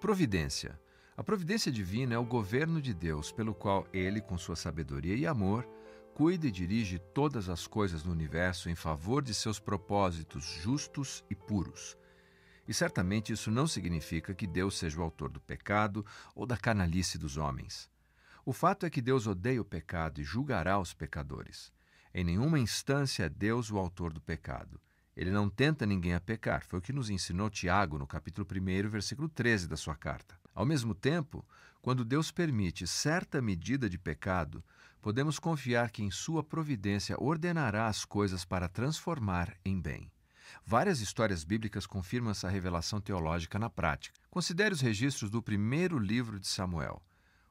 Providência. A providência divina é o governo de Deus, pelo qual ele, com sua sabedoria e amor, cuida e dirige todas as coisas no universo em favor de seus propósitos justos e puros. E certamente isso não significa que Deus seja o autor do pecado ou da canalice dos homens. O fato é que Deus odeia o pecado e julgará os pecadores. Em nenhuma instância é Deus o autor do pecado. Ele não tenta ninguém a pecar, foi o que nos ensinou Tiago no capítulo 1, versículo 13 da sua carta. Ao mesmo tempo, quando Deus permite certa medida de pecado, podemos confiar que em sua providência ordenará as coisas para transformar em bem. Várias histórias bíblicas confirmam essa revelação teológica na prática. Considere os registros do primeiro livro de Samuel.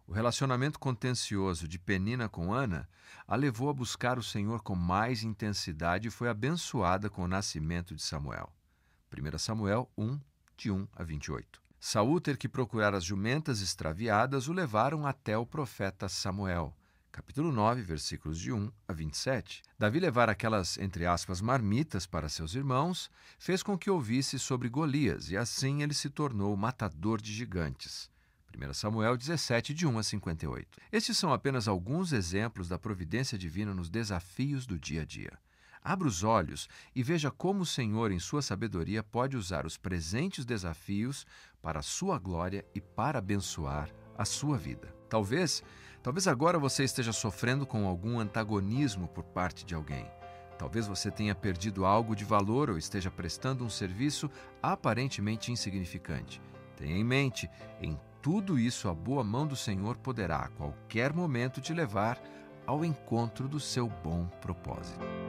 O relacionamento contencioso de Penina com Ana a levou a buscar o Senhor com mais intensidade e foi abençoada com o nascimento de Samuel. 1 Samuel 1, de 1 a 28. Saul ter que procurar as jumentas extraviadas o levaram até o profeta Samuel. Capítulo 9, versículos de 1 a 27. Davi levar aquelas, entre aspas, marmitas para seus irmãos, fez com que ouvisse sobre Golias, e assim ele se tornou matador de gigantes. 1 Samuel 17, de 1 a 58. Estes são apenas alguns exemplos da providência divina nos desafios do dia a dia. Abra os olhos e veja como o Senhor, em sua sabedoria, pode usar os presentes desafios para a sua glória e para abençoar a sua vida. Talvez, talvez agora você esteja sofrendo com algum antagonismo por parte de alguém. Talvez você tenha perdido algo de valor ou esteja prestando um serviço aparentemente insignificante. Tenha em mente, em tudo isso, a boa mão do Senhor poderá a qualquer momento te levar ao encontro do seu bom propósito.